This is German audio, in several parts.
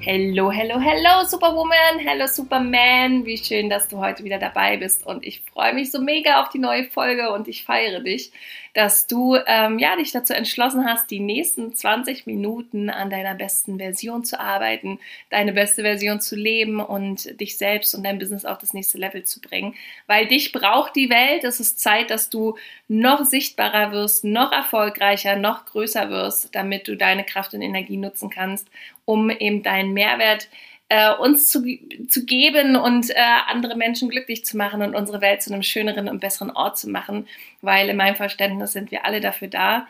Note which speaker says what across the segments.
Speaker 1: Hello, hello, hello, Superwoman, hello, Superman. Wie schön, dass du heute wieder dabei bist. Und ich freue mich so mega auf die neue Folge und ich feiere dich, dass du ähm, ja, dich dazu entschlossen hast, die nächsten 20 Minuten an deiner besten Version zu arbeiten, deine beste Version zu leben und dich selbst und dein Business auf das nächste Level zu bringen. Weil dich braucht die Welt. Es ist Zeit, dass du noch sichtbarer wirst, noch erfolgreicher, noch größer wirst, damit du deine Kraft und Energie nutzen kannst um eben deinen Mehrwert äh, uns zu, zu geben und äh, andere Menschen glücklich zu machen und unsere Welt zu einem schöneren und besseren Ort zu machen, weil in meinem Verständnis sind wir alle dafür da.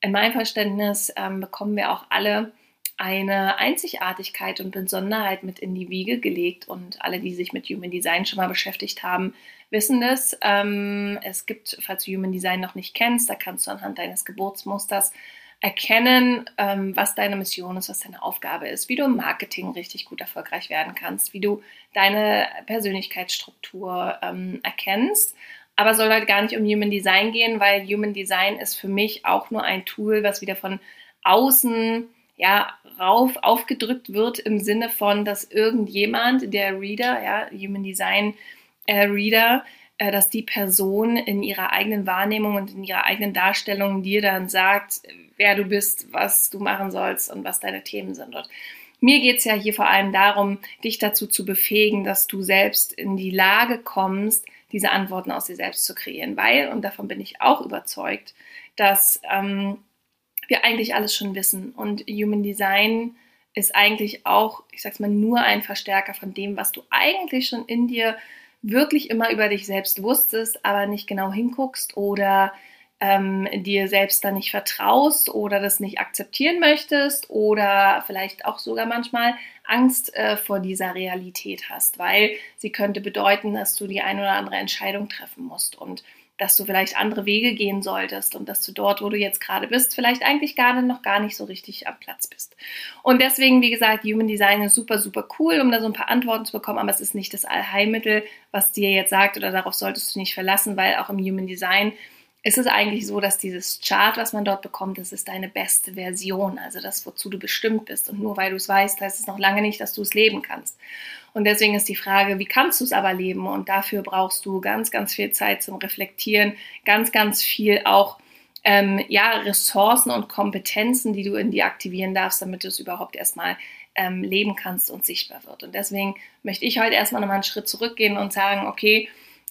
Speaker 1: In meinem Verständnis ähm, bekommen wir auch alle eine Einzigartigkeit und Besonderheit mit in die Wiege gelegt und alle, die sich mit Human Design schon mal beschäftigt haben, wissen das. Ähm, es gibt, falls du Human Design noch nicht kennst, da kannst du anhand deines Geburtsmusters erkennen, ähm, was deine Mission ist, was deine Aufgabe ist, wie du im Marketing richtig gut erfolgreich werden kannst, wie du deine Persönlichkeitsstruktur ähm, erkennst. Aber soll halt gar nicht um Human Design gehen, weil Human Design ist für mich auch nur ein Tool, was wieder von außen ja, rauf aufgedrückt wird im Sinne von, dass irgendjemand, der Reader, ja, Human Design äh, Reader, dass die Person in ihrer eigenen Wahrnehmung und in ihrer eigenen Darstellung dir dann sagt, wer du bist, was du machen sollst und was deine Themen sind. Und mir geht es ja hier vor allem darum, dich dazu zu befähigen, dass du selbst in die Lage kommst, diese Antworten aus dir selbst zu kreieren. Weil, und davon bin ich auch überzeugt, dass ähm, wir eigentlich alles schon wissen. Und Human Design ist eigentlich auch, ich sag's mal, nur ein Verstärker von dem, was du eigentlich schon in dir wirklich immer über dich selbst wusstest, aber nicht genau hinguckst oder ähm, dir selbst dann nicht vertraust oder das nicht akzeptieren möchtest oder vielleicht auch sogar manchmal Angst äh, vor dieser Realität hast, weil sie könnte bedeuten, dass du die eine oder andere Entscheidung treffen musst. Und dass du vielleicht andere Wege gehen solltest und dass du dort, wo du jetzt gerade bist, vielleicht eigentlich gerade noch gar nicht so richtig am Platz bist. Und deswegen, wie gesagt, Human Design ist super, super cool, um da so ein paar Antworten zu bekommen, aber es ist nicht das Allheilmittel, was dir jetzt sagt oder darauf solltest du nicht verlassen, weil auch im Human Design ist es eigentlich so, dass dieses Chart, was man dort bekommt, das ist deine beste Version, also das, wozu du bestimmt bist. Und nur weil du es weißt, heißt es noch lange nicht, dass du es leben kannst. Und deswegen ist die Frage, wie kannst du es aber leben? Und dafür brauchst du ganz, ganz viel Zeit zum Reflektieren, ganz, ganz viel auch ähm, ja, Ressourcen und Kompetenzen, die du in dir aktivieren darfst, damit du es überhaupt erstmal ähm, leben kannst und sichtbar wird. Und deswegen möchte ich heute erstmal nochmal einen Schritt zurückgehen und sagen, okay,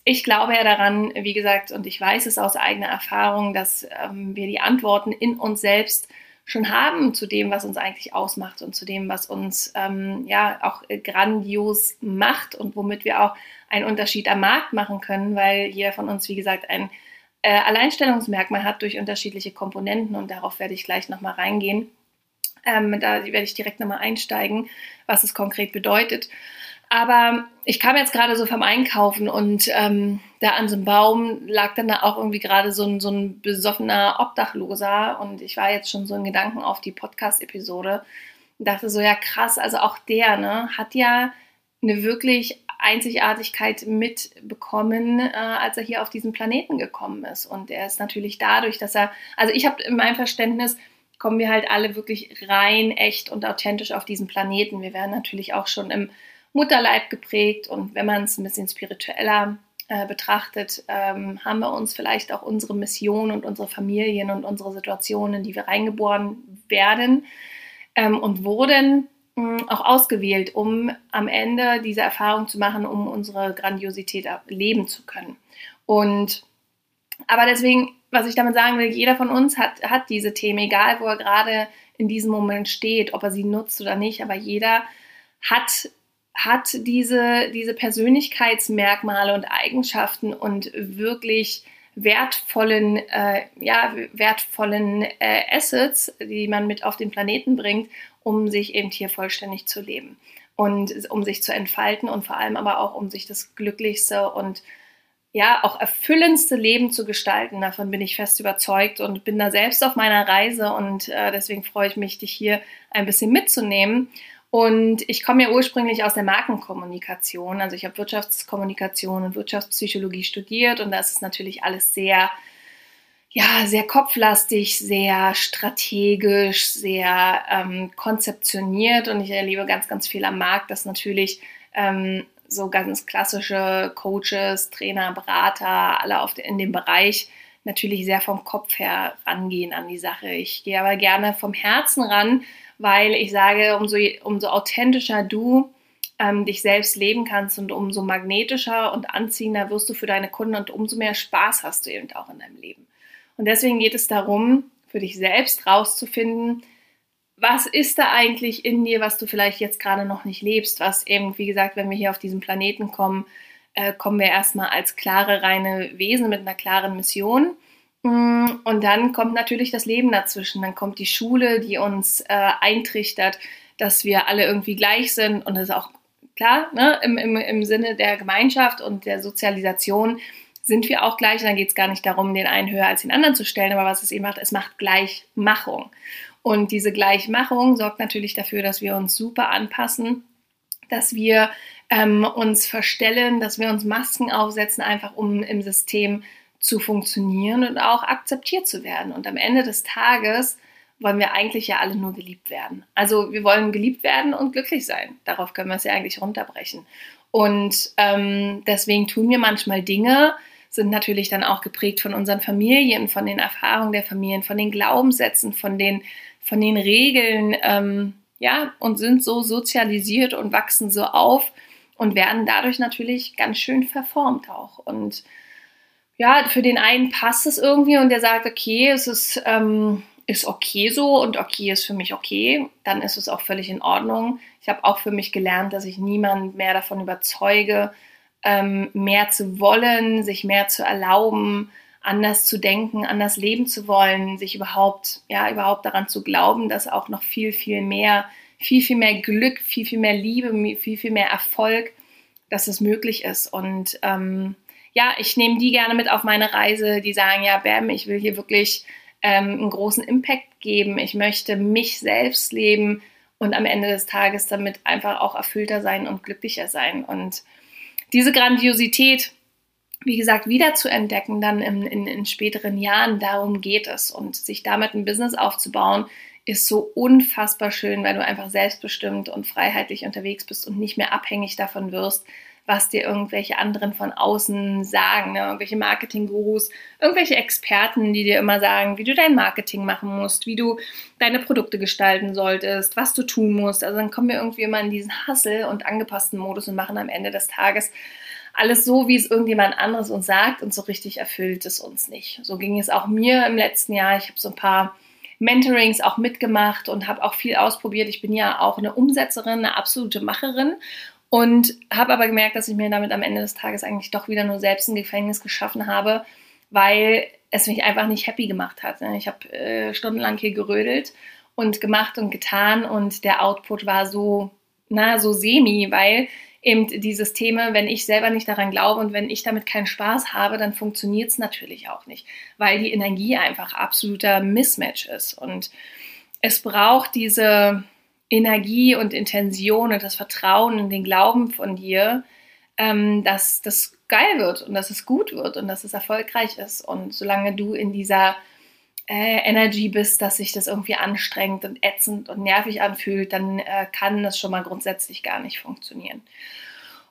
Speaker 1: ich glaube ja daran, wie gesagt, und ich weiß es aus eigener Erfahrung, dass ähm, wir die Antworten in uns selbst schon haben zu dem, was uns eigentlich ausmacht und zu dem, was uns ähm, ja auch äh, grandios macht und womit wir auch einen Unterschied am Markt machen können, weil jeder von uns, wie gesagt, ein äh, Alleinstellungsmerkmal hat durch unterschiedliche Komponenten und darauf werde ich gleich nochmal reingehen. Ähm, da werde ich direkt nochmal einsteigen, was es konkret bedeutet. Aber ich kam jetzt gerade so vom Einkaufen und ähm, da an so einem Baum lag dann da auch irgendwie gerade so ein, so ein besoffener Obdachloser und ich war jetzt schon so in Gedanken auf die Podcast-Episode und dachte so, ja krass, also auch der ne, hat ja eine wirklich Einzigartigkeit mitbekommen, äh, als er hier auf diesen Planeten gekommen ist. Und er ist natürlich dadurch, dass er, also ich habe in meinem Verständnis, kommen wir halt alle wirklich rein, echt und authentisch auf diesen Planeten. Wir werden natürlich auch schon im Mutterleib geprägt und wenn man es ein bisschen spiritueller äh, betrachtet, ähm, haben wir uns vielleicht auch unsere Mission und unsere Familien und unsere Situationen, in die wir reingeboren werden ähm, und wurden, mh, auch ausgewählt, um am Ende diese Erfahrung zu machen, um unsere Grandiosität leben zu können. Und aber deswegen, was ich damit sagen will, jeder von uns hat, hat diese Themen, egal wo er gerade in diesem Moment steht, ob er sie nutzt oder nicht, aber jeder hat hat diese, diese Persönlichkeitsmerkmale und Eigenschaften und wirklich wertvollen, äh, ja, wertvollen äh, Assets, die man mit auf den Planeten bringt, um sich eben hier vollständig zu leben und um sich zu entfalten und vor allem aber auch um sich das glücklichste und ja auch erfüllendste Leben zu gestalten. Davon bin ich fest überzeugt und bin da selbst auf meiner Reise und äh, deswegen freue ich mich, dich hier ein bisschen mitzunehmen. Und ich komme ja ursprünglich aus der Markenkommunikation. Also ich habe Wirtschaftskommunikation und Wirtschaftspsychologie studiert und das ist natürlich alles sehr ja, sehr kopflastig, sehr strategisch, sehr ähm, konzeptioniert und ich erlebe ganz, ganz viel am Markt, dass natürlich ähm, so ganz klassische Coaches, Trainer, Berater, alle auf, in dem Bereich natürlich sehr vom Kopf her rangehen an die Sache. Ich gehe aber gerne vom Herzen ran, weil ich sage, umso, umso authentischer du ähm, dich selbst leben kannst und umso magnetischer und anziehender wirst du für deine Kunden und umso mehr Spaß hast du eben auch in deinem Leben. Und deswegen geht es darum, für dich selbst rauszufinden, was ist da eigentlich in dir, was du vielleicht jetzt gerade noch nicht lebst, was eben, wie gesagt, wenn wir hier auf diesen Planeten kommen, äh, kommen wir erstmal als klare, reine Wesen mit einer klaren Mission. Mm, und dann kommt natürlich das Leben dazwischen. Dann kommt die Schule, die uns äh, eintrichtert, dass wir alle irgendwie gleich sind. Und das ist auch klar, ne? Im, im, im Sinne der Gemeinschaft und der Sozialisation sind wir auch gleich. Und dann geht es gar nicht darum, den einen höher als den anderen zu stellen, aber was es eben macht, es macht Gleichmachung. Und diese Gleichmachung sorgt natürlich dafür, dass wir uns super anpassen, dass wir ähm, uns verstellen, dass wir uns Masken aufsetzen, einfach um im System zu funktionieren und auch akzeptiert zu werden. Und am Ende des Tages wollen wir eigentlich ja alle nur geliebt werden. Also wir wollen geliebt werden und glücklich sein. Darauf können wir es ja eigentlich runterbrechen. Und ähm, deswegen tun wir manchmal Dinge, sind natürlich dann auch geprägt von unseren Familien, von den Erfahrungen der Familien, von den Glaubenssätzen, von den, von den Regeln, ähm, ja, und sind so sozialisiert und wachsen so auf und werden dadurch natürlich ganz schön verformt auch. Und ja, für den einen passt es irgendwie und der sagt, okay, es ist, ähm, ist okay so und okay ist für mich okay, dann ist es auch völlig in Ordnung. Ich habe auch für mich gelernt, dass ich niemanden mehr davon überzeuge, ähm, mehr zu wollen, sich mehr zu erlauben, anders zu denken, anders leben zu wollen, sich überhaupt, ja, überhaupt daran zu glauben, dass auch noch viel, viel mehr, viel, viel mehr Glück, viel, viel mehr Liebe, viel, viel mehr Erfolg, dass es möglich ist. Und ähm, ja, ich nehme die gerne mit auf meine Reise, die sagen, ja, Bam, ich will hier wirklich ähm, einen großen Impact geben, ich möchte mich selbst leben und am Ende des Tages damit einfach auch erfüllter sein und glücklicher sein. Und diese Grandiosität, wie gesagt, wieder zu entdecken, dann in, in, in späteren Jahren, darum geht es. Und sich damit ein Business aufzubauen, ist so unfassbar schön, weil du einfach selbstbestimmt und freiheitlich unterwegs bist und nicht mehr abhängig davon wirst, was dir irgendwelche anderen von außen sagen, ne? irgendwelche Marketing-Gurus, irgendwelche Experten, die dir immer sagen, wie du dein Marketing machen musst, wie du deine Produkte gestalten solltest, was du tun musst. Also dann kommen wir irgendwie immer in diesen Hassel und angepassten Modus und machen am Ende des Tages alles so, wie es irgendjemand anderes uns sagt und so richtig erfüllt es uns nicht. So ging es auch mir im letzten Jahr. Ich habe so ein paar Mentorings auch mitgemacht und habe auch viel ausprobiert. Ich bin ja auch eine Umsetzerin, eine absolute Macherin und habe aber gemerkt, dass ich mir damit am Ende des Tages eigentlich doch wieder nur selbst ein Gefängnis geschaffen habe, weil es mich einfach nicht happy gemacht hat. Ich habe äh, stundenlang hier gerödelt und gemacht und getan und der Output war so, na, so semi, weil eben die Systeme, wenn ich selber nicht daran glaube und wenn ich damit keinen Spaß habe, dann funktioniert es natürlich auch nicht, weil die Energie einfach absoluter Mismatch ist. Und es braucht diese, Energie und Intention und das Vertrauen in den Glauben von dir, ähm, dass das geil wird und dass es gut wird und dass es erfolgreich ist. Und solange du in dieser äh, Energy bist, dass sich das irgendwie anstrengend und ätzend und nervig anfühlt, dann äh, kann das schon mal grundsätzlich gar nicht funktionieren.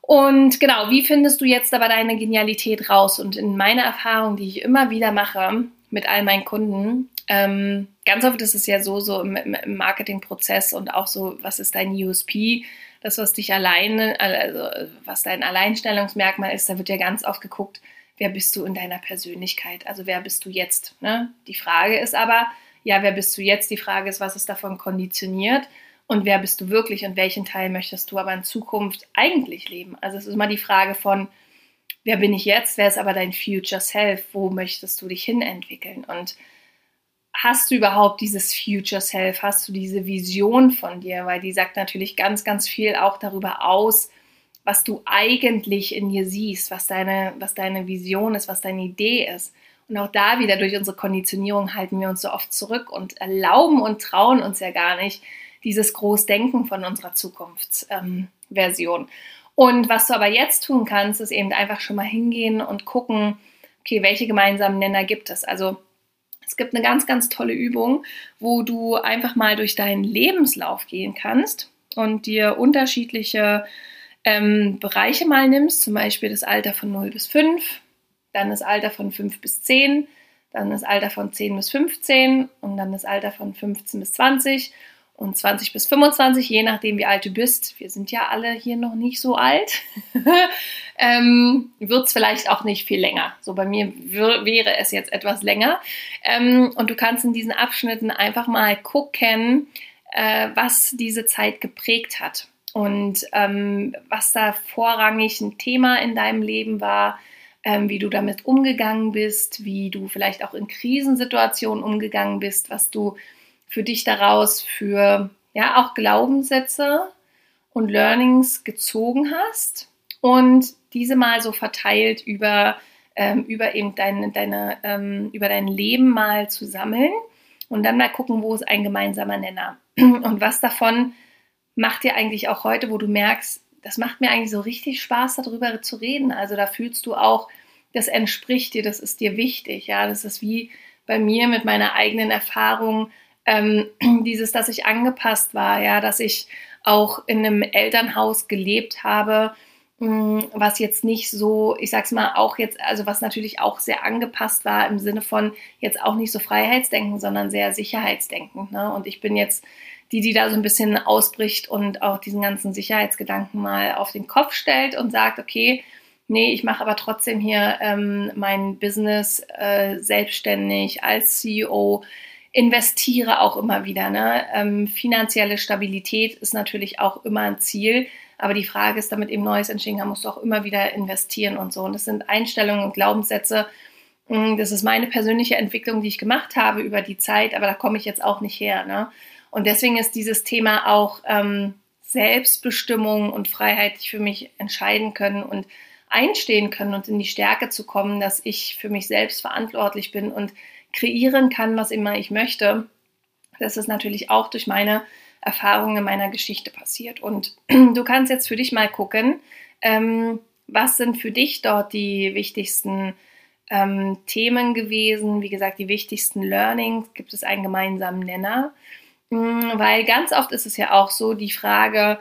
Speaker 1: Und genau, wie findest du jetzt aber deine Genialität raus? Und in meiner Erfahrung, die ich immer wieder mache mit all meinen Kunden, ähm, ganz oft ist es ja so, so im, im Marketingprozess und auch so, was ist dein USP? Das, was dich alleine, also was dein Alleinstellungsmerkmal ist, da wird ja ganz oft geguckt, wer bist du in deiner Persönlichkeit? Also wer bist du jetzt? Ne? Die Frage ist aber, ja, wer bist du jetzt? Die Frage ist, was ist davon konditioniert? Und wer bist du wirklich und welchen Teil möchtest du aber in Zukunft eigentlich leben? Also es ist immer die Frage von, wer bin ich jetzt, wer ist aber dein Future Self, wo möchtest du dich hin entwickeln? Und hast du überhaupt dieses Future Self, hast du diese Vision von dir, weil die sagt natürlich ganz, ganz viel auch darüber aus, was du eigentlich in dir siehst, was deine, was deine Vision ist, was deine Idee ist. Und auch da wieder durch unsere Konditionierung halten wir uns so oft zurück und erlauben und trauen uns ja gar nicht dieses Großdenken von unserer Zukunftsversion. Ähm, und was du aber jetzt tun kannst, ist eben einfach schon mal hingehen und gucken, okay, welche gemeinsamen Nenner gibt es? Also es gibt eine ganz, ganz tolle Übung, wo du einfach mal durch deinen Lebenslauf gehen kannst und dir unterschiedliche ähm, Bereiche mal nimmst, zum Beispiel das Alter von 0 bis 5, dann das Alter von 5 bis 10, dann das Alter von 10 bis 15 und dann das Alter von 15 bis 20 und 20 bis 25, je nachdem, wie alt du bist. Wir sind ja alle hier noch nicht so alt. ähm, Wird es vielleicht auch nicht viel länger. So bei mir wäre es jetzt etwas länger. Ähm, und du kannst in diesen Abschnitten einfach mal gucken, äh, was diese Zeit geprägt hat und ähm, was da vorrangig ein Thema in deinem Leben war, ähm, wie du damit umgegangen bist, wie du vielleicht auch in Krisensituationen umgegangen bist, was du für dich daraus für ja auch Glaubenssätze und Learnings gezogen hast und diese mal so verteilt über, ähm, über eben deine, deine, ähm, über dein Leben mal zu sammeln und dann mal gucken, wo ist ein gemeinsamer Nenner und was davon macht dir eigentlich auch heute, wo du merkst, das macht mir eigentlich so richtig Spaß, darüber zu reden. Also da fühlst du auch, das entspricht dir, das ist dir wichtig. Ja, das ist wie bei mir mit meiner eigenen Erfahrung, ähm, dieses, dass ich angepasst war, ja, dass ich auch in einem Elternhaus gelebt habe, mm, was jetzt nicht so, ich sag's mal, auch jetzt, also was natürlich auch sehr angepasst war im Sinne von jetzt auch nicht so Freiheitsdenken, sondern sehr Sicherheitsdenken. Ne? Und ich bin jetzt die, die da so ein bisschen ausbricht und auch diesen ganzen Sicherheitsgedanken mal auf den Kopf stellt und sagt, okay, nee, ich mache aber trotzdem hier ähm, mein Business äh, selbstständig als CEO, investiere auch immer wieder. Ne? Ähm, finanzielle Stabilität ist natürlich auch immer ein Ziel, aber die Frage ist, damit eben Neues entstehen kann, musst du auch immer wieder investieren und so. Und das sind Einstellungen und Glaubenssätze. Hm, das ist meine persönliche Entwicklung, die ich gemacht habe über die Zeit, aber da komme ich jetzt auch nicht her. Ne? Und deswegen ist dieses Thema auch ähm, Selbstbestimmung und Freiheit für mich entscheiden können und einstehen können und in die Stärke zu kommen, dass ich für mich selbst verantwortlich bin und kreieren kann, was immer ich möchte. Das ist natürlich auch durch meine Erfahrungen in meiner Geschichte passiert. Und du kannst jetzt für dich mal gucken, ähm, was sind für dich dort die wichtigsten ähm, Themen gewesen? Wie gesagt, die wichtigsten Learnings. Gibt es einen gemeinsamen Nenner? Mm, weil ganz oft ist es ja auch so die Frage,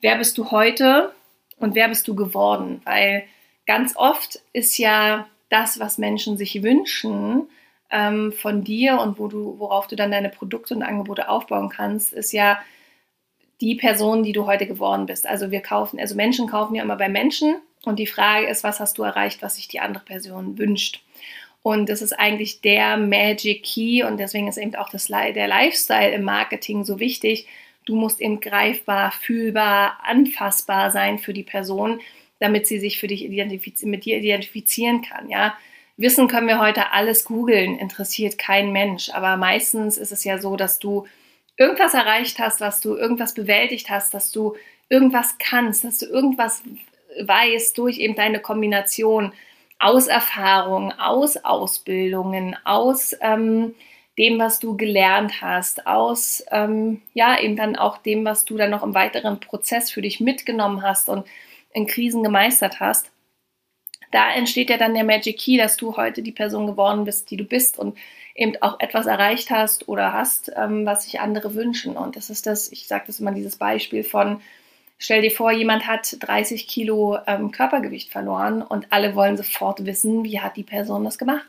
Speaker 1: wer bist du heute und wer bist du geworden? Weil ganz oft ist ja das, was Menschen sich wünschen ähm, von dir und wo du, worauf du dann deine Produkte und Angebote aufbauen kannst, ist ja die Person, die du heute geworden bist. Also wir kaufen, also Menschen kaufen ja immer bei Menschen und die Frage ist, was hast du erreicht, was sich die andere Person wünscht? Und das ist eigentlich der Magic Key und deswegen ist eben auch das, der Lifestyle im Marketing so wichtig. Du musst eben greifbar, fühlbar, anfassbar sein für die Person, damit sie sich für dich mit dir identifizieren kann. Ja? Wissen können wir heute alles googeln, interessiert kein Mensch. Aber meistens ist es ja so, dass du irgendwas erreicht hast, was du irgendwas bewältigt hast, dass du irgendwas kannst, dass du irgendwas weißt durch eben deine Kombination aus Erfahrungen, aus Ausbildungen, aus ähm, dem, was du gelernt hast, aus ähm, ja eben dann auch dem, was du dann noch im weiteren Prozess für dich mitgenommen hast und in Krisen gemeistert hast. Da entsteht ja dann der Magic Key, dass du heute die Person geworden bist, die du bist und eben auch etwas erreicht hast oder hast, ähm, was sich andere wünschen. Und das ist das, ich sage das immer, dieses Beispiel von, Stell dir vor, jemand hat 30 Kilo ähm, Körpergewicht verloren und alle wollen sofort wissen, wie hat die Person das gemacht.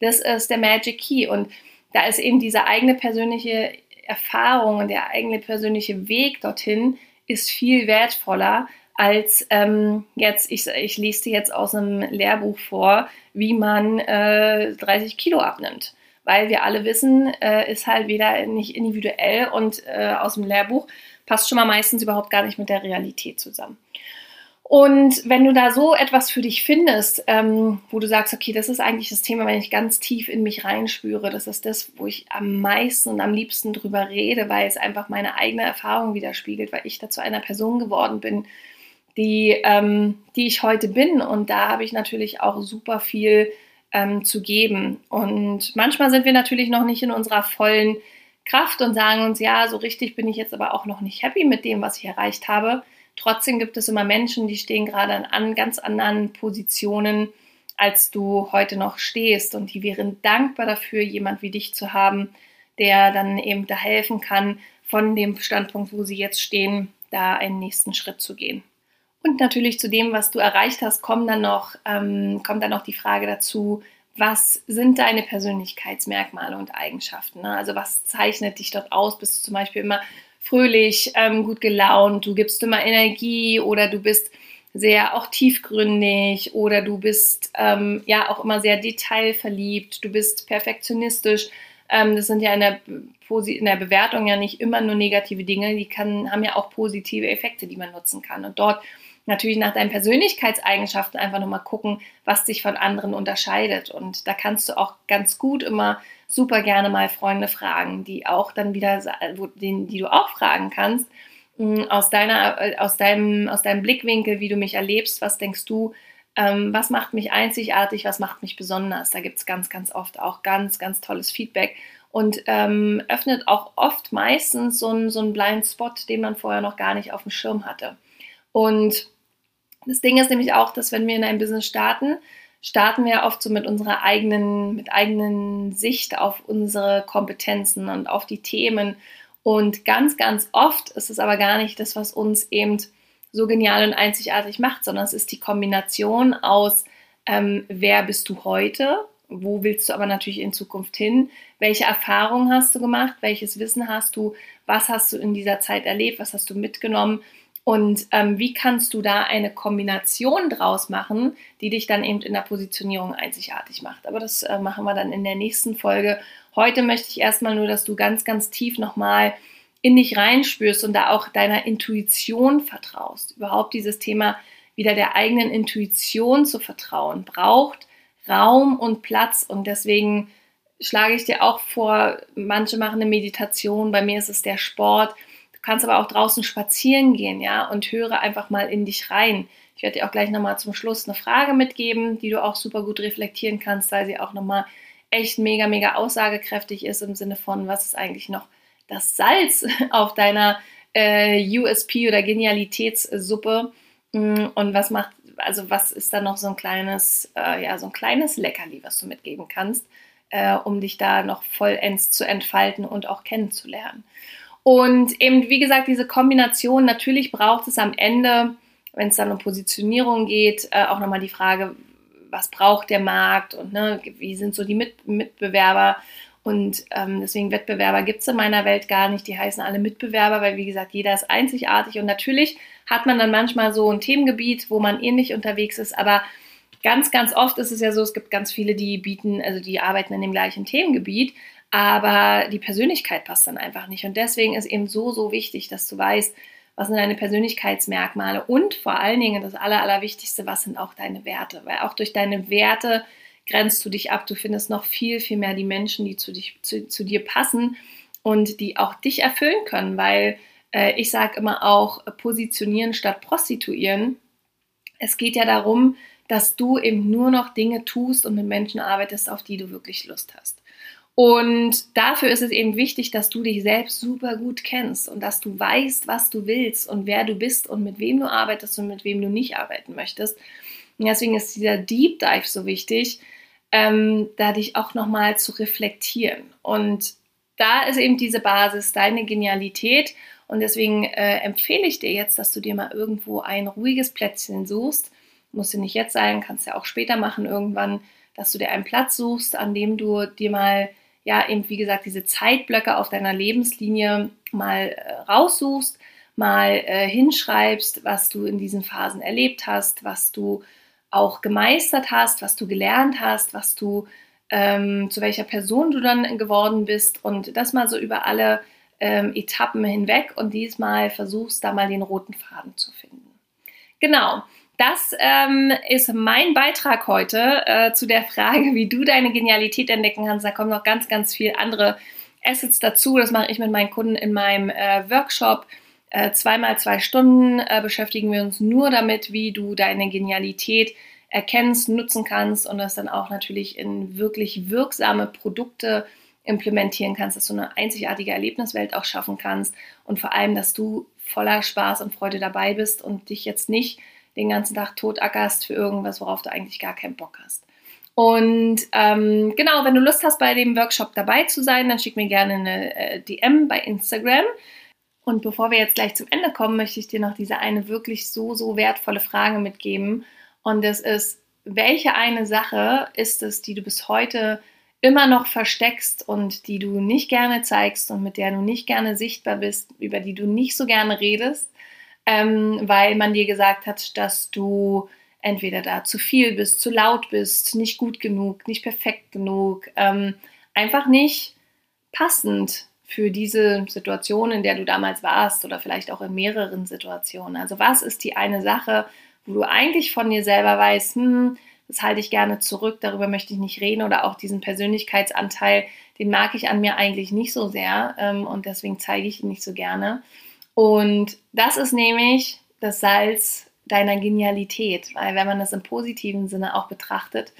Speaker 1: Das ist der Magic Key und da ist eben diese eigene persönliche Erfahrung und der eigene persönliche Weg dorthin ist viel wertvoller als ähm, jetzt, ich, ich lese dir jetzt aus einem Lehrbuch vor, wie man äh, 30 Kilo abnimmt. Weil wir alle wissen, äh, ist halt wieder nicht individuell und äh, aus dem Lehrbuch passt schon mal meistens überhaupt gar nicht mit der Realität zusammen. Und wenn du da so etwas für dich findest, ähm, wo du sagst, okay, das ist eigentlich das Thema, wenn ich ganz tief in mich reinspüre, das ist das, wo ich am meisten und am liebsten drüber rede, weil es einfach meine eigene Erfahrung widerspiegelt, weil ich dazu einer Person geworden bin, die, ähm, die ich heute bin. Und da habe ich natürlich auch super viel ähm, zu geben. Und manchmal sind wir natürlich noch nicht in unserer vollen Kraft und sagen uns, ja, so richtig bin ich jetzt aber auch noch nicht happy mit dem, was ich erreicht habe. Trotzdem gibt es immer Menschen, die stehen gerade an ganz anderen Positionen, als du heute noch stehst. Und die wären dankbar dafür, jemand wie dich zu haben, der dann eben da helfen kann, von dem Standpunkt, wo sie jetzt stehen, da einen nächsten Schritt zu gehen. Und natürlich zu dem, was du erreicht hast, kommt dann noch, ähm, kommt dann noch die Frage dazu, was sind deine Persönlichkeitsmerkmale und Eigenschaften? Ne? Also was zeichnet dich dort aus? Bist du zum Beispiel immer fröhlich, ähm, gut gelaunt, du gibst immer Energie oder du bist sehr auch tiefgründig oder du bist ähm, ja auch immer sehr detailverliebt, du bist perfektionistisch. Ähm, das sind ja in der, in der Bewertung ja nicht immer nur negative Dinge, die kann, haben ja auch positive Effekte, die man nutzen kann. Und dort natürlich nach deinen Persönlichkeitseigenschaften einfach nochmal gucken, was dich von anderen unterscheidet. Und da kannst du auch ganz gut immer super gerne mal Freunde fragen, die auch dann wieder, die, du auch fragen kannst, hm, aus, deiner, äh, aus, deinem, aus deinem Blickwinkel, wie du mich erlebst, was denkst du, ähm, was macht mich einzigartig, was macht mich besonders. Da gibt es ganz, ganz oft auch ganz, ganz tolles Feedback und ähm, öffnet auch oft meistens so einen, so Blind Spot, den man vorher noch gar nicht auf dem Schirm hatte. Und das Ding ist nämlich auch, dass wenn wir in einem Business starten, starten wir oft so mit unserer eigenen, mit eigenen Sicht auf unsere Kompetenzen und auf die Themen. Und ganz, ganz oft ist es aber gar nicht das, was uns eben so genial und einzigartig macht, sondern es ist die Kombination aus, ähm, wer bist du heute, wo willst du aber natürlich in Zukunft hin, welche Erfahrungen hast du gemacht, welches Wissen hast du, was hast du in dieser Zeit erlebt, was hast du mitgenommen und ähm, wie kannst du da eine Kombination draus machen, die dich dann eben in der Positionierung einzigartig macht. Aber das äh, machen wir dann in der nächsten Folge. Heute möchte ich erstmal nur, dass du ganz, ganz tief nochmal in dich reinspürst und da auch deiner Intuition vertraust. Überhaupt dieses Thema wieder der eigenen Intuition zu vertrauen, braucht Raum und Platz. Und deswegen schlage ich dir auch vor, manche machen eine Meditation, bei mir ist es der Sport kannst aber auch draußen spazieren gehen, ja, und höre einfach mal in dich rein. Ich werde dir auch gleich nochmal zum Schluss eine Frage mitgeben, die du auch super gut reflektieren kannst, weil sie auch nochmal echt mega, mega aussagekräftig ist im Sinne von, was ist eigentlich noch das Salz auf deiner äh, USP oder Genialitätssuppe mm, und was macht, also was ist da noch so ein kleines, äh, ja, so ein kleines Leckerli, was du mitgeben kannst, äh, um dich da noch vollends zu entfalten und auch kennenzulernen. Und eben, wie gesagt, diese Kombination, natürlich braucht es am Ende, wenn es dann um Positionierung geht, äh, auch nochmal die Frage, was braucht der Markt und ne, wie sind so die Mit Mitbewerber. Und ähm, deswegen Wettbewerber gibt es in meiner Welt gar nicht. Die heißen alle Mitbewerber, weil wie gesagt, jeder ist einzigartig. Und natürlich hat man dann manchmal so ein Themengebiet, wo man ähnlich unterwegs ist. Aber ganz, ganz oft ist es ja so, es gibt ganz viele, die bieten, also die arbeiten in dem gleichen Themengebiet aber die Persönlichkeit passt dann einfach nicht. Und deswegen ist eben so, so wichtig, dass du weißt, was sind deine Persönlichkeitsmerkmale und vor allen Dingen das Aller, Allerwichtigste, was sind auch deine Werte. Weil auch durch deine Werte grenzt du dich ab. Du findest noch viel, viel mehr die Menschen, die zu, dich, zu, zu dir passen und die auch dich erfüllen können. Weil äh, ich sage immer auch, positionieren statt prostituieren. Es geht ja darum, dass du eben nur noch Dinge tust und mit Menschen arbeitest, auf die du wirklich Lust hast. Und dafür ist es eben wichtig, dass du dich selbst super gut kennst und dass du weißt, was du willst und wer du bist und mit wem du arbeitest und mit wem du nicht arbeiten möchtest. Und deswegen ist dieser Deep Dive so wichtig, ähm, da dich auch nochmal zu reflektieren. Und da ist eben diese Basis, deine Genialität. Und deswegen äh, empfehle ich dir jetzt, dass du dir mal irgendwo ein ruhiges Plätzchen suchst. Muss ja nicht jetzt sein, kannst ja auch später machen irgendwann, dass du dir einen Platz suchst, an dem du dir mal ja eben, wie gesagt, diese Zeitblöcke auf deiner Lebenslinie mal äh, raussuchst, mal äh, hinschreibst, was du in diesen Phasen erlebt hast, was du auch gemeistert hast, was du gelernt hast, was du ähm, zu welcher Person du dann geworden bist und das mal so über alle ähm, Etappen hinweg und diesmal versuchst da mal den roten Faden zu finden. Genau. Das ähm, ist mein Beitrag heute äh, zu der Frage, wie du deine Genialität entdecken kannst. Da kommen noch ganz, ganz viele andere Assets dazu. Das mache ich mit meinen Kunden in meinem äh, Workshop. Äh, zweimal zwei Stunden äh, beschäftigen wir uns nur damit, wie du deine Genialität erkennst, nutzen kannst und das dann auch natürlich in wirklich wirksame Produkte implementieren kannst, dass du eine einzigartige Erlebniswelt auch schaffen kannst und vor allem, dass du voller Spaß und Freude dabei bist und dich jetzt nicht den ganzen Tag totackerst für irgendwas, worauf du eigentlich gar keinen Bock hast. Und ähm, genau, wenn du Lust hast, bei dem Workshop dabei zu sein, dann schick mir gerne eine äh, DM bei Instagram. Und bevor wir jetzt gleich zum Ende kommen, möchte ich dir noch diese eine wirklich so, so wertvolle Frage mitgeben. Und das ist, welche eine Sache ist es, die du bis heute immer noch versteckst und die du nicht gerne zeigst und mit der du nicht gerne sichtbar bist, über die du nicht so gerne redest, ähm, weil man dir gesagt hat, dass du entweder da zu viel bist, zu laut bist, nicht gut genug, nicht perfekt genug, ähm, einfach nicht passend für diese Situation, in der du damals warst oder vielleicht auch in mehreren Situationen. Also was ist die eine Sache, wo du eigentlich von dir selber weißt, hm, das halte ich gerne zurück, darüber möchte ich nicht reden oder auch diesen Persönlichkeitsanteil, den mag ich an mir eigentlich nicht so sehr ähm, und deswegen zeige ich ihn nicht so gerne. Und das ist nämlich das Salz deiner Genialität, weil wenn man das im positiven Sinne auch betrachtet,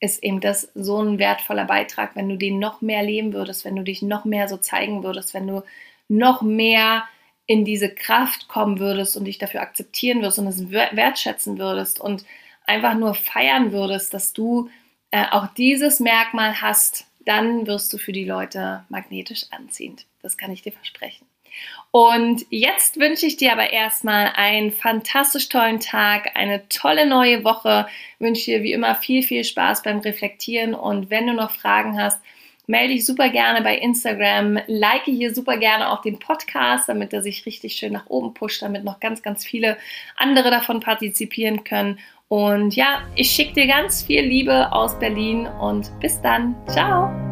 Speaker 1: ist eben das so ein wertvoller Beitrag, wenn du den noch mehr leben würdest, wenn du dich noch mehr so zeigen würdest, wenn du noch mehr in diese Kraft kommen würdest und dich dafür akzeptieren würdest und es wertschätzen würdest und einfach nur feiern würdest, dass du äh, auch dieses Merkmal hast, dann wirst du für die Leute magnetisch anziehend. Das kann ich dir versprechen. Und jetzt wünsche ich dir aber erstmal einen fantastisch tollen Tag, eine tolle neue Woche. Wünsche dir wie immer viel, viel Spaß beim Reflektieren und wenn du noch Fragen hast, melde dich super gerne bei Instagram, like hier super gerne auch den Podcast, damit er sich richtig schön nach oben pusht, damit noch ganz, ganz viele andere davon partizipieren können. Und ja, ich schicke dir ganz viel Liebe aus Berlin und bis dann. Ciao!